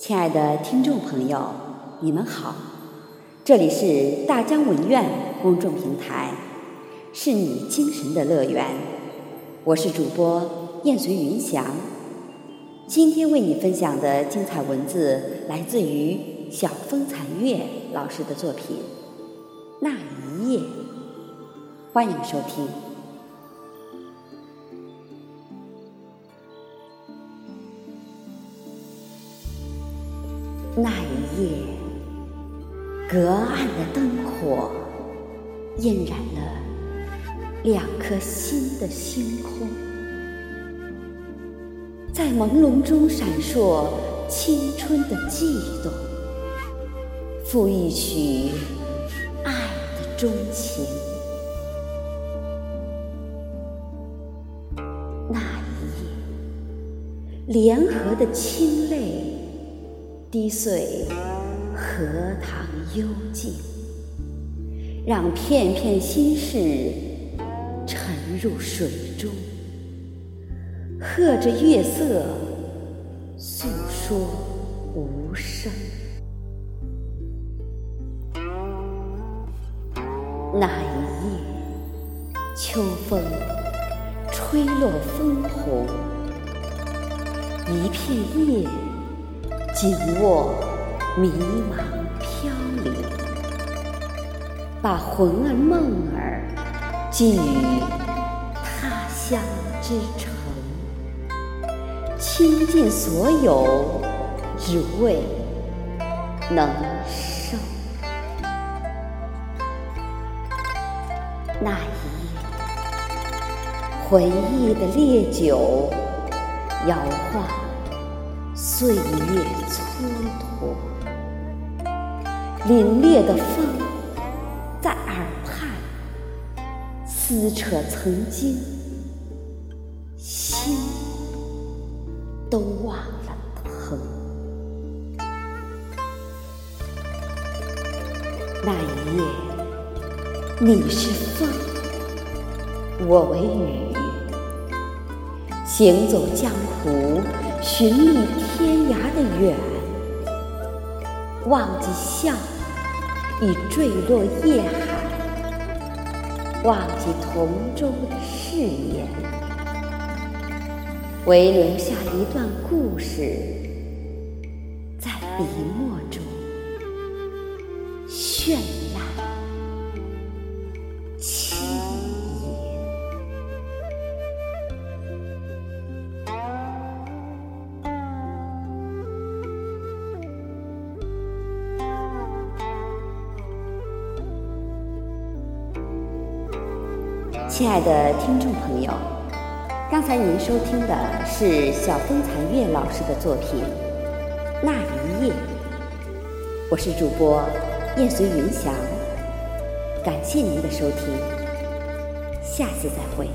亲爱的听众朋友，你们好，这里是大江文苑公众平台，是你精神的乐园。我是主播燕随云翔，今天为你分享的精彩文字来自于小风残月老师的作品《那一夜》，欢迎收听。那一夜，隔岸的灯火印染了两颗新的星空，在朦胧中闪烁青春的悸动，赋一曲爱的钟情。那一夜，联合的清泪。滴碎荷塘幽静，让片片心事沉入水中，和着月色诉说无声。那一夜，秋风吹落枫红，一片叶。紧握迷茫飘零，把魂儿梦儿寄予他乡之城，倾尽所有，只为能生。那一夜，回忆的烈酒摇晃。岁月蹉跎，凛冽的风在耳畔撕扯曾经，心都忘了疼。那一夜，你是风，我为雨，行走江湖。寻觅天涯的远，忘记笑已坠落夜海，忘记同舟的誓言，唯留下一段故事，在笔墨中绚亲爱的听众朋友，刚才您收听的是小风残月老师的作品《那一夜》，我是主播燕随云翔，感谢您的收听，下次再会。